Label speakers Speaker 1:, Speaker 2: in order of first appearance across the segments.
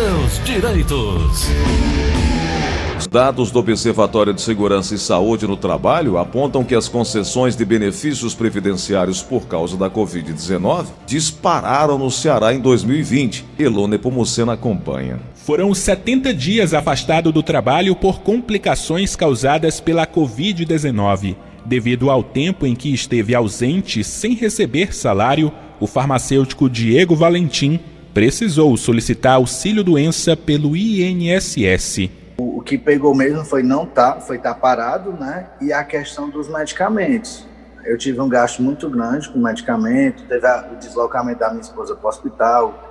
Speaker 1: seus direitos.
Speaker 2: Dados do Observatório de Segurança e Saúde no Trabalho apontam que as concessões de benefícios previdenciários por causa da Covid-19 dispararam no Ceará em 2020. Elone Pomucena acompanha.
Speaker 3: Foram 70 dias afastado do trabalho por complicações causadas pela Covid-19. Devido ao tempo em que esteve ausente sem receber salário, o farmacêutico Diego Valentim precisou solicitar auxílio-doença pelo INSS.
Speaker 4: O que pegou mesmo foi não tá, foi estar tá parado, né? E a questão dos medicamentos. Eu tive um gasto muito grande com medicamento, teve o deslocamento da minha esposa para o hospital,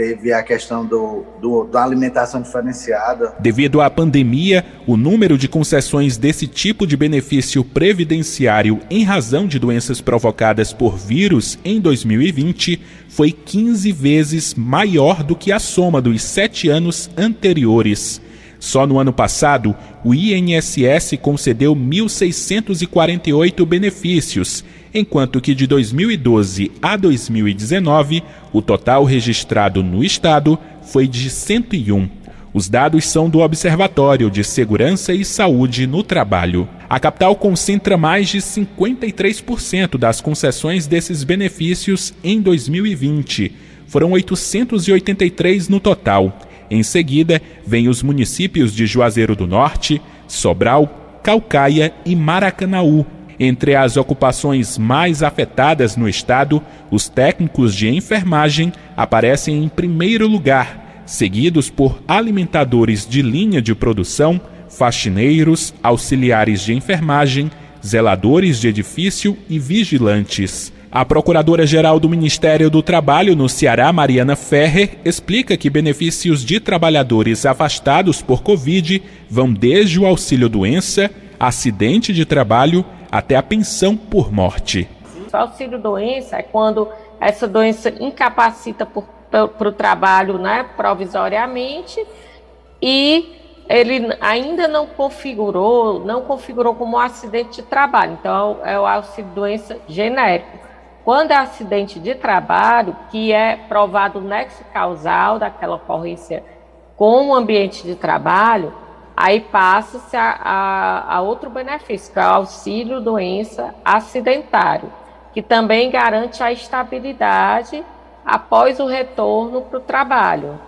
Speaker 4: teve a questão do, do, da alimentação diferenciada.
Speaker 3: Devido à pandemia, o número de concessões desse tipo de benefício previdenciário em razão de doenças provocadas por vírus em 2020 foi 15 vezes maior do que a soma dos sete anos anteriores. Só no ano passado, o INSS concedeu 1.648 benefícios, enquanto que de 2012 a 2019, o total registrado no estado foi de 101. Os dados são do Observatório de Segurança e Saúde no Trabalho. A capital concentra mais de 53% das concessões desses benefícios em 2020. Foram 883 no total. Em seguida, vêm os municípios de Juazeiro do Norte, Sobral, Calcaia e Maracanaú. Entre as ocupações mais afetadas no estado, os técnicos de enfermagem aparecem em primeiro lugar, seguidos por alimentadores de linha de produção, faxineiros, auxiliares de enfermagem, zeladores de edifício e vigilantes. A Procuradora-Geral do Ministério do Trabalho no Ceará, Mariana Ferrer, explica que benefícios de trabalhadores afastados por Covid vão desde o auxílio-doença, acidente de trabalho, até a pensão por morte.
Speaker 5: O auxílio-doença é quando essa doença incapacita para o trabalho né, provisoriamente e ele ainda não configurou, não configurou como um acidente de trabalho. Então, é o auxílio-doença genérico. Quando é acidente de trabalho, que é provado o nexo causal daquela ocorrência com o ambiente de trabalho, aí passa-se a, a, a, outro benefício, que é o auxílio doença acidentário, que também garante a estabilidade após o retorno para o trabalho.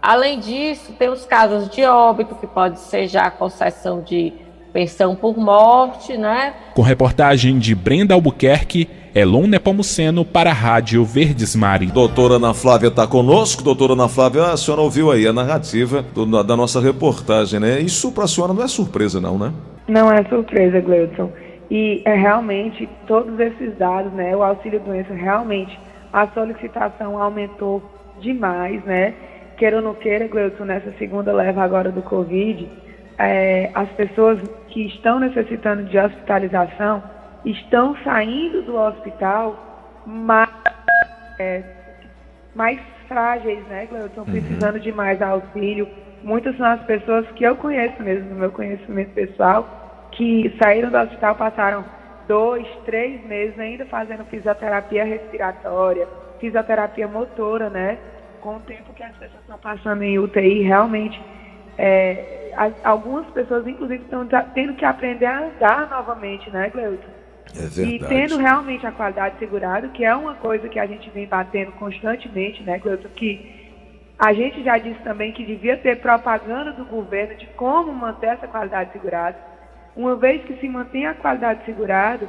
Speaker 5: Além disso, tem os casos de óbito, que pode ser já a concessão de pensão por morte, né?
Speaker 3: Com reportagem de Brenda Albuquerque, Elon Nepomuceno para a Rádio Verdesmari.
Speaker 2: Doutora Ana Flávia está conosco. Doutora Ana Flávia, a senhora ouviu aí a narrativa do, da nossa reportagem, né? Isso para a senhora não é surpresa não, né?
Speaker 6: Não é surpresa, Gleudson. E é realmente todos esses dados, né? O auxílio doença realmente a solicitação aumentou demais, né? Queira ou não queira, Gleudson, nessa segunda leva agora do Covid, é, as pessoas que estão necessitando de hospitalização estão saindo do hospital mais, é, mais frágeis, né? Estão uhum. precisando de mais auxílio. Muitas são as pessoas que eu conheço mesmo, no meu conhecimento pessoal, que saíram do hospital, passaram dois, três meses ainda fazendo fisioterapia respiratória, fisioterapia motora, né? Com o tempo que as pessoas estão passando em UTI, realmente é, algumas pessoas, inclusive, estão tendo que aprender a andar novamente, né, Gleuton?
Speaker 2: É verdade.
Speaker 6: E tendo realmente a qualidade segurada, que é uma coisa que a gente vem batendo constantemente, né, Gleuton, que a gente já disse também que devia ter propaganda do governo de como manter essa qualidade segurada. Uma vez que se mantém a qualidade segurada,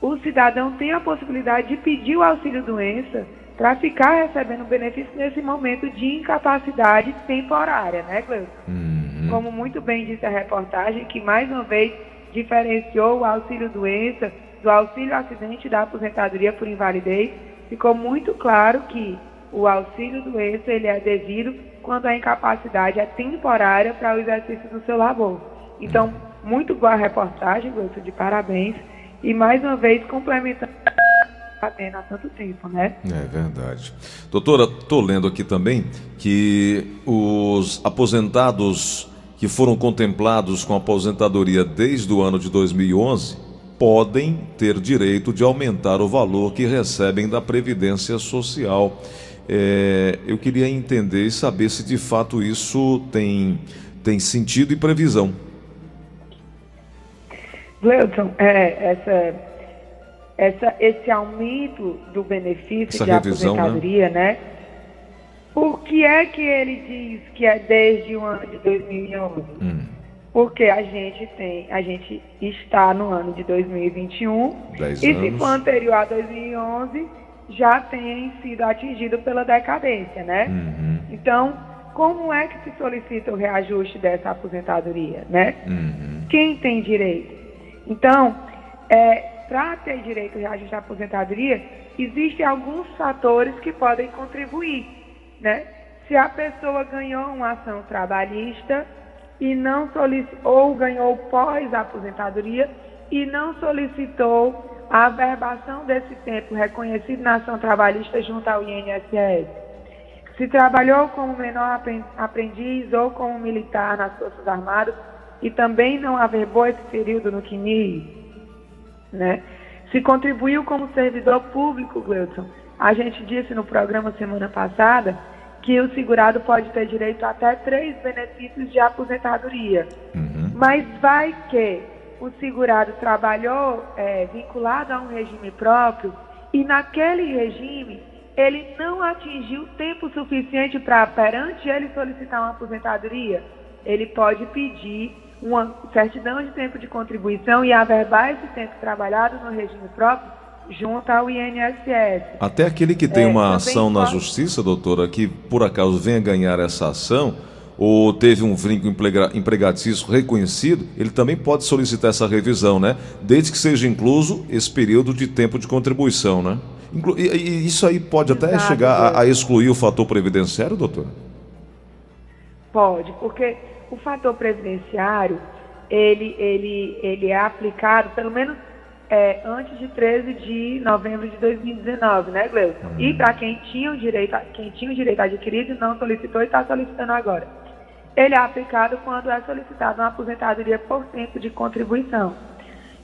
Speaker 6: o cidadão tem a possibilidade de pedir o auxílio doença para ficar recebendo benefício nesse momento de incapacidade temporária, né, Cleusa? Uhum. Como muito bem disse a reportagem, que mais uma vez diferenciou o auxílio doença do auxílio acidente da aposentadoria por invalidez, ficou muito claro que o auxílio doença ele é devido quando a incapacidade é temporária para o exercício do seu labor. Então, muito boa reportagem, Gleuton, de parabéns. E mais uma vez complementando batendo há tanto tempo, né?
Speaker 2: É verdade. Doutora, estou lendo aqui também que os aposentados que foram contemplados com aposentadoria desde o ano de 2011 podem ter direito de aumentar o valor que recebem da Previdência Social. É, eu queria entender e saber se de fato isso tem, tem sentido e previsão.
Speaker 6: Gleudson, é, essa, essa, esse aumento do benefício essa de revisão, né? aposentadoria, né? né? Por que é que ele diz que é desde o ano de 2011? Hum. Porque a gente tem, a gente está no ano de 2021 Dez e anos. se for anterior a 2011 já tem sido atingido pela decadência, né? Uhum. Então, como é que se solicita o reajuste dessa aposentadoria, né? Uhum. Quem tem direito? Então, é, para ter direito ao reajuste da aposentadoria, existem alguns fatores que podem contribuir, né? Se a pessoa ganhou uma ação trabalhista e não ou ganhou pós aposentadoria e não solicitou a averbação desse tempo reconhecido na ação trabalhista junto ao INSS. Se trabalhou como menor aprendiz ou como militar nas Forças Armadas e também não averbou esse período no CNI, né? Se contribuiu como servidor público, Gleudson, a gente disse no programa semana passada que o segurado pode ter direito a até três benefícios de aposentadoria. Uhum. Mas vai que o segurado trabalhou é, vinculado a um regime próprio e naquele regime ele não atingiu tempo suficiente para, perante ele solicitar uma aposentadoria, ele pode pedir uma certidão de tempo de contribuição e averbar esse tempo trabalhado no regime próprio junto ao INSS.
Speaker 2: Até aquele que tem é, uma ação na justiça, doutora, que por acaso venha ganhar essa ação, ou teve um vínculo empregatício reconhecido, ele também pode solicitar essa revisão, né? Desde que seja incluso esse período de tempo de contribuição, né? E isso aí pode até Exato, chegar a, a, excluir o fator previdenciário, doutora?
Speaker 6: Pode, porque o fator previdenciário, ele, ele, ele é aplicado, pelo menos é, antes de 13 de novembro de 2019, né, Gleuson? Uhum. E para quem tinha o direito, quem tinha o direito adquirido não solicitou e está solicitando agora. Ele é aplicado quando é solicitada uma aposentadoria por tempo de contribuição.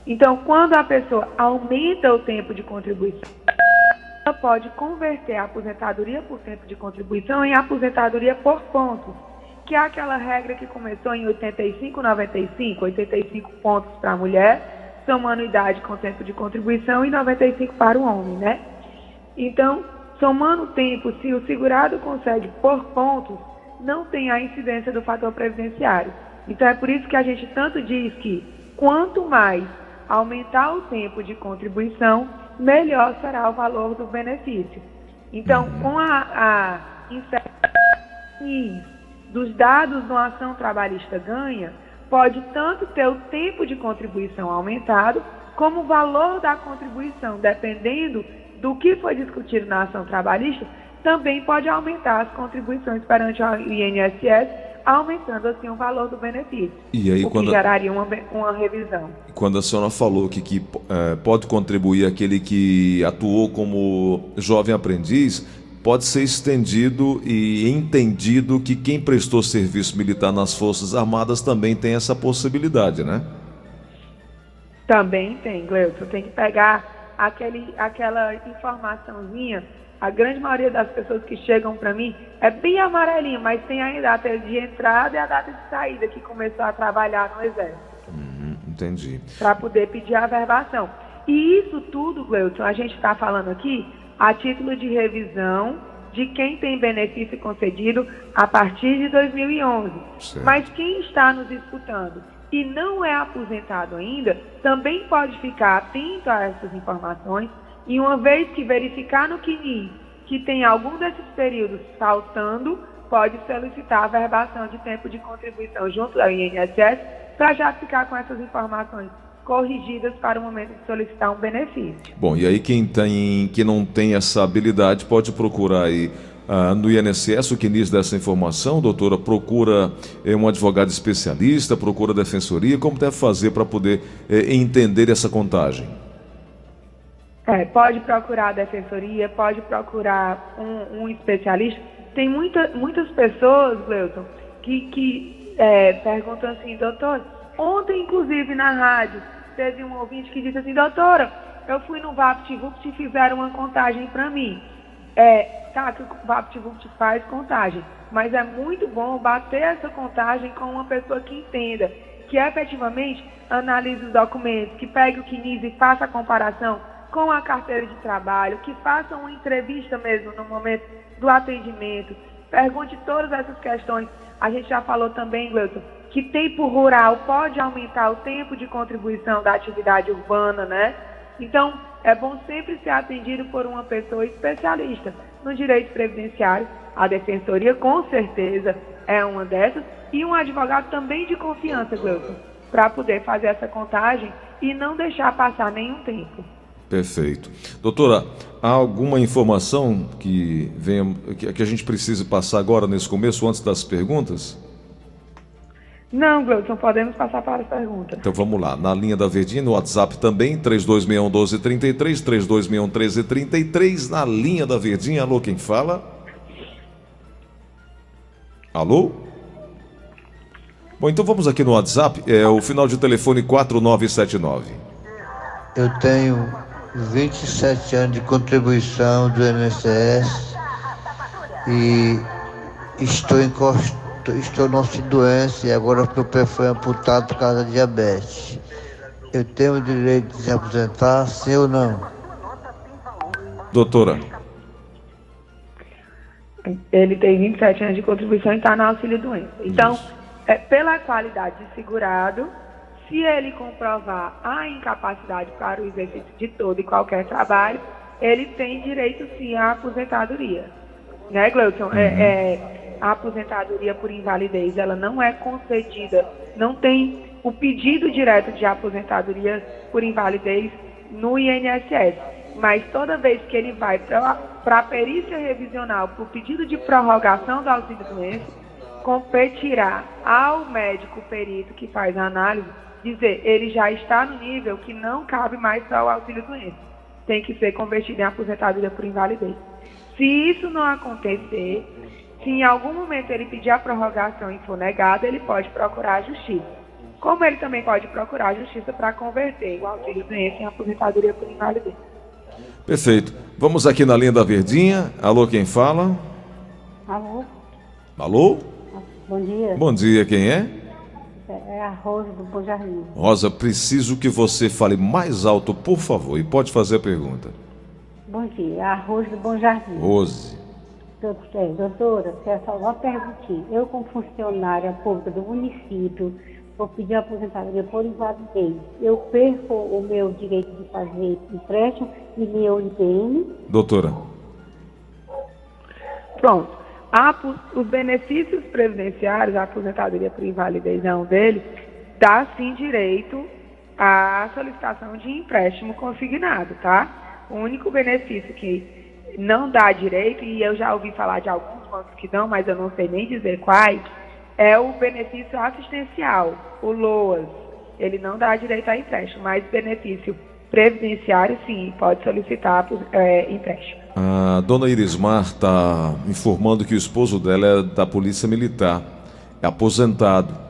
Speaker 6: Então, quando a pessoa aumenta o tempo de contribuição, ela pode converter a aposentadoria por tempo de contribuição em aposentadoria por pontos, que é aquela regra que começou em 85, 95, 85 pontos para a mulher somando anuidade com tempo de contribuição e 95 para o homem, né? Então, somando o tempo, se o segurado consegue por pontos, não tem a incidência do fator previdenciário. Então, é por isso que a gente tanto diz que quanto mais aumentar o tempo de contribuição, melhor será o valor do benefício. Então, uhum. com a, a inserção dos dados da ação trabalhista ganha, pode tanto ter o tempo de contribuição aumentado, como o valor da contribuição, dependendo do que foi discutido na ação trabalhista, também pode aumentar as contribuições perante o INSS, aumentando assim o valor do benefício.
Speaker 2: E aí,
Speaker 6: o
Speaker 2: quando
Speaker 6: que geraria uma, uma revisão.
Speaker 2: Quando a senhora falou que, que é, pode contribuir aquele que atuou como jovem aprendiz, pode ser estendido e entendido que quem prestou serviço militar nas Forças Armadas também tem essa possibilidade, né?
Speaker 6: Também tem, Gleuton. Tem que pegar aquele, aquela informaçãozinha. A grande maioria das pessoas que chegam para mim é bem amarelinho, mas tem a data de entrada e a data de saída que começou a trabalhar no Exército.
Speaker 2: Uhum, entendi.
Speaker 6: Para poder pedir a verbação. E isso tudo, Gleuton, a gente está falando aqui a título de revisão de quem tem benefício concedido a partir de 2011. Certo. Mas quem está nos escutando e não é aposentado ainda, também pode ficar atento a essas informações e uma vez que verificar no CNI que tem algum desses períodos faltando, pode solicitar a verbação de tempo de contribuição junto ao INSS para já ficar com essas informações corrigidas para o momento de solicitar um benefício.
Speaker 2: Bom, e aí quem, tem, quem não tem essa habilidade pode procurar aí ah, no INSS o que diz dessa informação, doutora? Procura eh, um advogado especialista, procura a defensoria, como deve fazer para poder eh, entender essa contagem?
Speaker 6: É, pode procurar a defensoria, pode procurar um, um especialista. Tem muita, muitas pessoas, Gleuton, que, que é, perguntam assim, doutor, ontem inclusive na rádio, teve um ouvinte que disse assim, doutora, eu fui no VaptVupt e fizeram uma contagem para mim. é, tá, que o VaptVupt faz contagem, mas é muito bom bater essa contagem com uma pessoa que entenda, que efetivamente analise os documentos, que pegue o CNIS e faça a comparação com a carteira de trabalho, que faça uma entrevista mesmo no momento do atendimento, pergunte todas essas questões. A gente já falou também, Gleuton, que tempo rural pode aumentar o tempo de contribuição da atividade urbana, né? Então, é bom sempre ser atendido por uma pessoa especialista no direito previdenciário. A defensoria, com certeza, é uma dessas. E um advogado também de confiança, Gleuton, para poder fazer essa contagem e não deixar passar nenhum tempo.
Speaker 2: Perfeito. Doutora, há alguma informação que, venha, que a gente precise passar agora nesse começo, antes das perguntas?
Speaker 6: Não, Gleudson, podemos passar para as perguntas.
Speaker 2: Então vamos lá. Na linha da Verdinha, no WhatsApp também, 3261 1233, 3261 1333. Na linha da Verdinha, alô, quem fala? Alô? Bom, então vamos aqui no WhatsApp, é o final de telefone 4979.
Speaker 7: Eu tenho 27 anos de contribuição do INSS e estou encostado estou não se doença e agora meu pé foi amputado por causa da diabetes. Eu tenho o direito de se aposentar, sim ou não?
Speaker 2: Doutora.
Speaker 6: Ele tem 27 anos de contribuição e está no auxílio doença. Então, é, pela qualidade de segurado, se ele comprovar a incapacidade para o exercício de todo e qualquer trabalho, ele tem direito sim à aposentadoria. Né, Gleuton? É, uhum. É, é, a aposentadoria por invalidez ela não é concedida, não tem o pedido direto de aposentadoria por invalidez no INSS. Mas toda vez que ele vai para a perícia revisional para o pedido de prorrogação do auxílio-doença, competirá ao médico perito que faz a análise dizer ele já está no nível que não cabe mais para o auxílio-doença. Tem que ser convertido em aposentadoria por invalidez. Se isso não acontecer, se em algum momento ele pedir a prorrogação e for negada, ele pode procurar a justiça. Como ele também pode procurar a justiça para converter o auxílio doença em aposentadoria por invalidez.
Speaker 2: Perfeito. Vamos aqui na linha da Verdinha. Alô, quem fala?
Speaker 8: Alô.
Speaker 2: Alô?
Speaker 8: Bom dia.
Speaker 2: Bom dia, quem é?
Speaker 8: É, é a Rosa do Bom Jardim.
Speaker 2: Rosa, preciso que você fale mais alto, por favor, e pode fazer a pergunta.
Speaker 8: Bom dia, é a Rosa do Bom Jardim.
Speaker 2: Rose.
Speaker 8: Doutora, quero só uma perguntinha. Eu, como funcionária pública do município, vou pedir aposentadoria por invalidez. Eu perco o meu direito de fazer empréstimo e meu IPM?
Speaker 2: Doutora.
Speaker 6: Pronto. A, os benefícios previdenciários, a aposentadoria por invalidez não dele, dá sim direito à solicitação de empréstimo consignado, tá? O único benefício que não dá direito, e eu já ouvi falar de alguns bancos que dão, mas eu não sei nem dizer quais, é o benefício assistencial, o LOAS. Ele não dá direito a empréstimo, mas benefício previdenciário, sim, pode solicitar é, empréstimo.
Speaker 2: A dona Irismar está informando que o esposo dela é da Polícia Militar, é aposentado.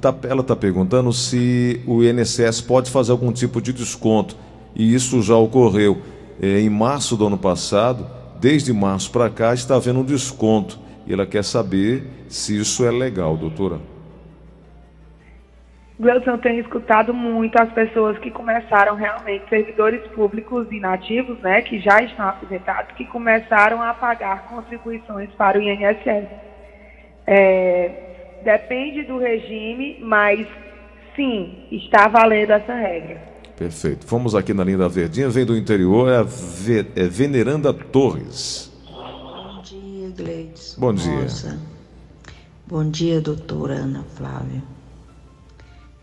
Speaker 2: Tá, ela está perguntando se o INSS pode fazer algum tipo de desconto, e isso já ocorreu em março do ano passado, desde março para cá, está havendo um desconto. E ela quer saber se isso é legal, doutora.
Speaker 6: Gleuton, tem escutado muito as pessoas que começaram realmente, servidores públicos inativos, né, que já estão aposentados, que começaram a pagar contribuições para o INSS. É, depende do regime, mas sim, está valendo essa regra.
Speaker 2: Perfeito. Fomos aqui na linha da Verdinha, vem do interior, é a Ve é Veneranda Torres.
Speaker 9: Bom dia, Gleides.
Speaker 2: Bom dia.
Speaker 9: Bom dia, doutora Ana Flávia.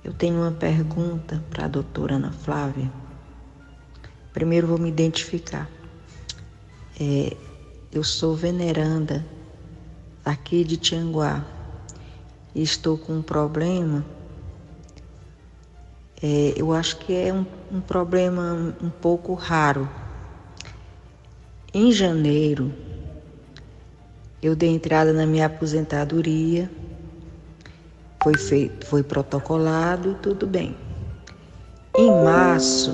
Speaker 9: Eu tenho uma pergunta para a doutora Ana Flávia. Primeiro vou me identificar. É, eu sou veneranda aqui de Tianguá e estou com um problema é, eu acho que é um, um problema um pouco raro. Em janeiro, eu dei entrada na minha aposentadoria, foi feito, foi protocolado e tudo bem. Em março,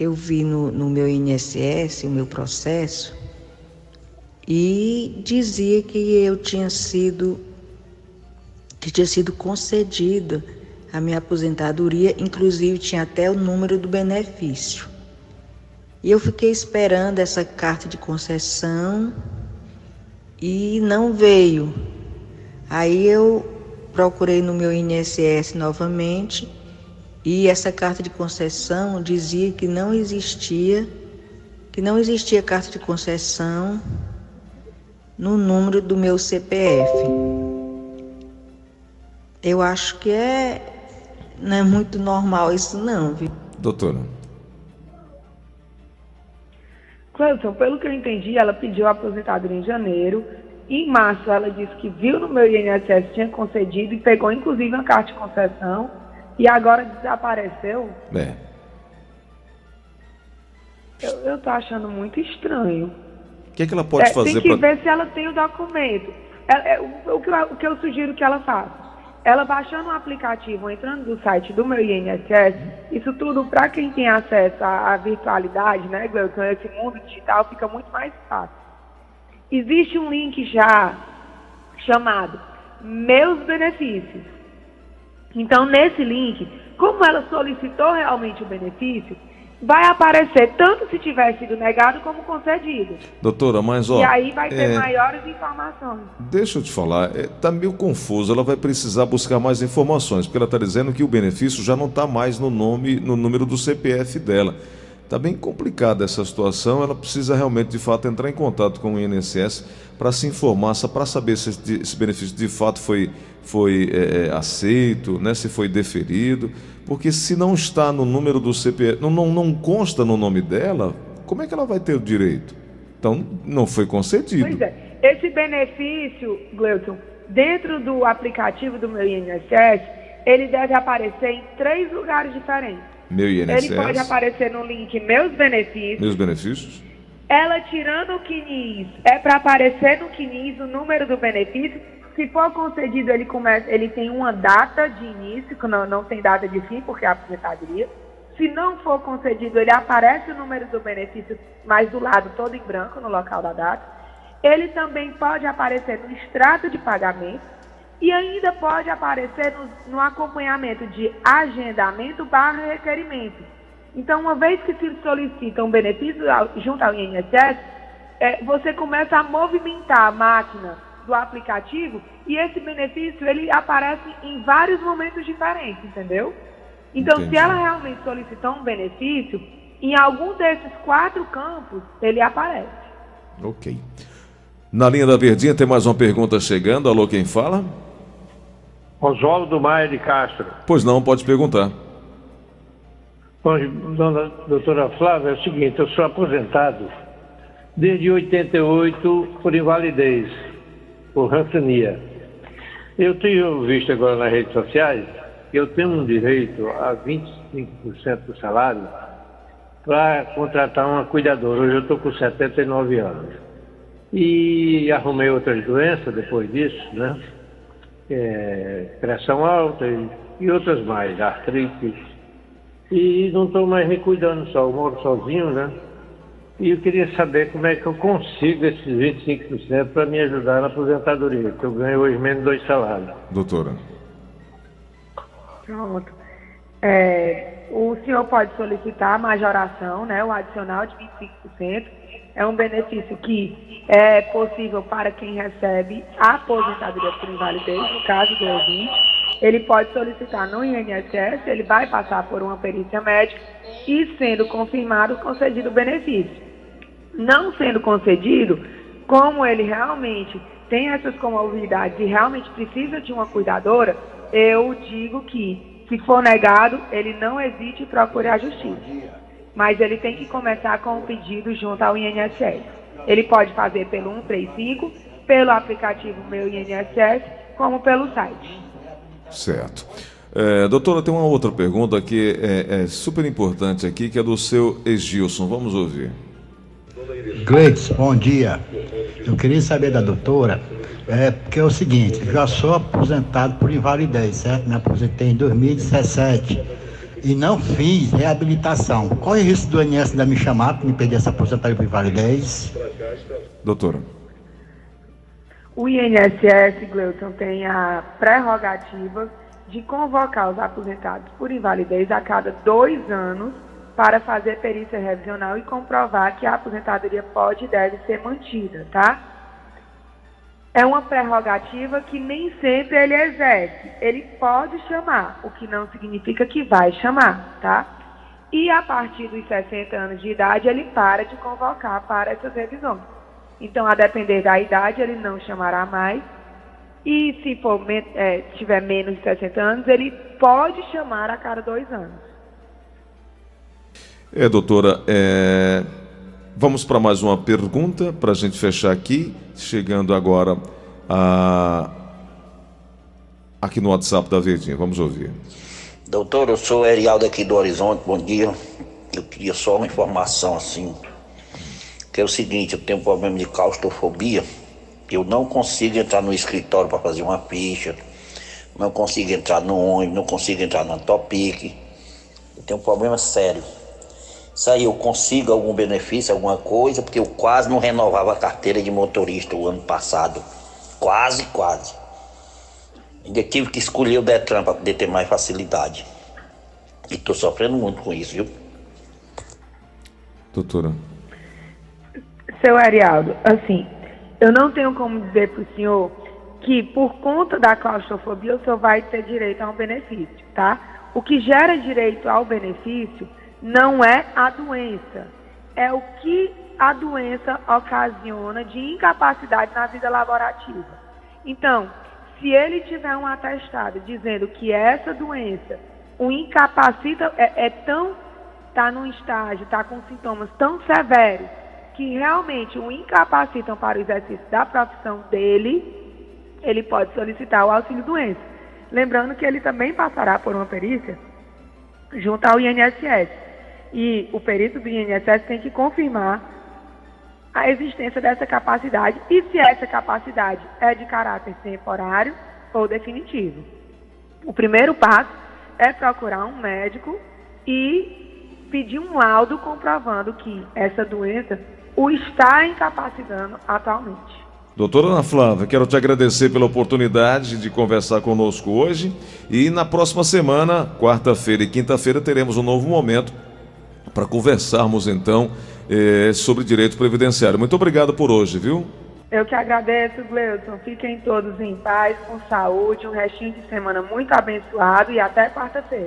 Speaker 9: eu vi no, no meu INSS, o meu processo, e dizia que eu tinha sido que tinha sido concedida a minha aposentadoria, inclusive tinha até o número do benefício. E eu fiquei esperando essa carta de concessão e não veio. Aí eu procurei no meu INSS novamente e essa carta de concessão dizia que não existia, que não existia carta de concessão no número do meu CPF. Eu acho que é não é muito normal isso não, viu?
Speaker 2: Doutora.
Speaker 6: Cleuson, pelo que eu entendi, ela pediu a aposentadoria em janeiro. Em março, ela disse que viu no meu INSS, tinha concedido e pegou inclusive uma carta de concessão e agora desapareceu.
Speaker 2: É.
Speaker 6: Eu, eu tô achando muito estranho.
Speaker 2: O que, é que ela pode
Speaker 6: É,
Speaker 2: fazer
Speaker 6: tem que
Speaker 2: para.
Speaker 6: ver se ela tem o documento. É, é, o, o que eu, o que eu sugiro que ela faça? Ela baixando o aplicativo, entrando no site do meu INSS, isso tudo para quem tem acesso à, à virtualidade, né, Gleuton, esse mundo digital fica muito mais fácil. Existe um link já chamado Meus Benefícios. Então, nesse link, como ela solicitou realmente o benefício, vai aparecer tanto se tiver sido negado como concedido.
Speaker 2: Doutora, mas ó.
Speaker 6: e aí vai ter
Speaker 2: é,
Speaker 6: maiores informações.
Speaker 2: Deixa eu te falar, está meio confuso. Ela vai precisar buscar mais informações, porque ela está dizendo que o benefício já não está mais no nome, no número do CPF dela. Está bem complicada essa situação. Ela precisa realmente, de fato, entrar em contato com o INSS para se informar, para saber se esse, benefício de fato foi, foi é, aceito, né, se foi deferido. Porque se não está no número do CPF, não, não, não consta no nome dela, como é que ela vai ter o direito? Então, não foi concedido.
Speaker 6: Pois é. Esse benefício, Gleuton, dentro do aplicativo do meu INSS, ele deve aparecer em três lugares diferentes.
Speaker 2: Meu INSS,
Speaker 6: Ele pode aparecer no link Meus Benefícios.
Speaker 2: meus benefícios.
Speaker 6: Ela tirando o CNIS, é para aparecer no CNIS o número do benefício. Se for concedido, ele, começa, ele tem uma data de início, que não, não tem data de fim, porque é aposentadoria. Se não for concedido, ele aparece o número do benefício, mas do lado todo em branco, no local da data. Ele também pode aparecer no extrato de pagamento e ainda pode aparecer no, no acompanhamento de agendamento barra requerimento. Então, uma vez que se solicita um benefício ao- junto ao INSS, é, você começa a movimentar a máquina do aplicativo e esse benefício ele aparece em vários momentos diferentes, entendeu? Então,
Speaker 2: Entendi.
Speaker 6: se ela realmente solicitou um benefício, em algum desses quatro campos ele aparece.
Speaker 2: Ok. Na linha da Verdinha tem mais uma pergunta chegando. Alô, quem fala?
Speaker 10: Oswaldo Maia de Castro.
Speaker 2: Pois não, pode perguntar.
Speaker 10: Bom, dona doutora Flávia, é o seguinte, eu sou aposentado desde 88 por invalidez, por rancenia. Eu tenho visto agora nas redes sociais que eu tenho um direito a 25% do salário para contratar uma cuidadora. Hoje eu estou com 79 anos. E arrumei outras doenças depois disso, né? É, pressão alta e, e outras mais, artrite. E não estou mais me cuidando só, eu moro sozinho, né? E eu queria saber como é que eu consigo esses 25% para me ajudar na aposentadoria, que eu ganho hoje menos dois salários.
Speaker 2: Doutora.
Speaker 6: Pronto. É, o senhor pode solicitar a majoração, né, o adicional de 25%. É um benefício que é possível para quem recebe a aposentadoria por invalidez, no caso do ouvinte. Ele pode solicitar no INSS, ele vai passar por uma perícia médica e, sendo confirmado, concedido o benefício. Não sendo concedido, como ele realmente tem essas comorbidades e realmente precisa de uma cuidadora, eu digo que, se for negado, ele não hesite e procure a justiça. Mas ele tem que começar com o pedido junto ao INSS. Ele pode fazer pelo 135, pelo aplicativo Meu INSS, como pelo site.
Speaker 2: Certo. É, doutora, tem uma outra pergunta que é, é super importante aqui, que é do seu Egilson. Vamos ouvir.
Speaker 11: Gleides, bom dia. Eu queria saber da doutora, é, porque é o seguinte, já sou aposentado por invalidez, certo? Me aposentei em 2017 e não fiz reabilitação. Corre o risco do INSS ainda me chamar para me perder essa aposentadoria por invalidez?
Speaker 2: Doutora.
Speaker 6: o INSS, Gleuton, tem a prerrogativa de convocar os aposentados por invalidez a cada dois anos para fazer perícia revisional e comprovar que a aposentadoria pode e deve ser mantida, tá? É uma prerrogativa que nem sempre ele exerce. Ele pode chamar, o que não significa que vai chamar, tá? E a partir dos 60 anos de idade, ele para de convocar para essas revisões. Então, a depender da idade, ele não chamará mais. E se for, é, tiver menos de 60 anos, ele pode chamar a cada dois anos.
Speaker 2: É, doutora, é... vamos para mais uma pergunta para a gente fechar aqui, chegando agora a... aqui no WhatsApp da Verdinha. Vamos ouvir.
Speaker 12: Doutor, eu sou Erialdo aqui do Horizonte, bom dia. Eu queria só uma informação assim, que é o seguinte, eu tenho um problema de claustrofobia, eu não consigo entrar no escritório para fazer uma ficha, não consigo entrar no ônibus, não consigo entrar no Topic, eu tenho um problema sério. Isso aí eu consigo algum benefício, alguma coisa, porque eu quase não renovava a carteira de motorista o ano passado. Quase, quase. Ainda tive que escolher o Detran para poder ter mais facilidade. E estou sofrendo muito com isso, viu?
Speaker 2: Doutora.
Speaker 6: Seu Arialdo, assim, eu não tenho como dizer para o senhor que por conta da claustrofobia o senhor vai ter direito a um benefício, tá? O que gera direito ao benefício não é a doença, é o que a doença ocasiona de incapacidade na vida laborativa. Então, se ele tiver um atestado dizendo que essa doença o incapacita, é, é tão, está num estágio, está com sintomas tão severos, que realmente o incapacitam para o exercício da profissão dele, ele pode solicitar o auxílio doença. Lembrando que ele também passará por uma perícia junto ao INSS. E o perito do INSS tem que confirmar a existência dessa capacidade e se essa capacidade é de caráter temporário ou definitivo. O primeiro passo é procurar um médico e pedir um laudo comprovando que essa doença o está incapacitando atualmente.
Speaker 2: Doutora Ana Flávia, quero te agradecer pela oportunidade de conversar conosco hoje e na próxima semana, quarta-feira e quinta-feira, teremos um novo momento para conversarmos então eh, sobre direito previdenciário. Muito obrigado por hoje, viu?
Speaker 6: Eu que agradeço, Gleudson. Fiquem todos em paz, com saúde, um restinho de semana muito abençoado e até quarta-feira.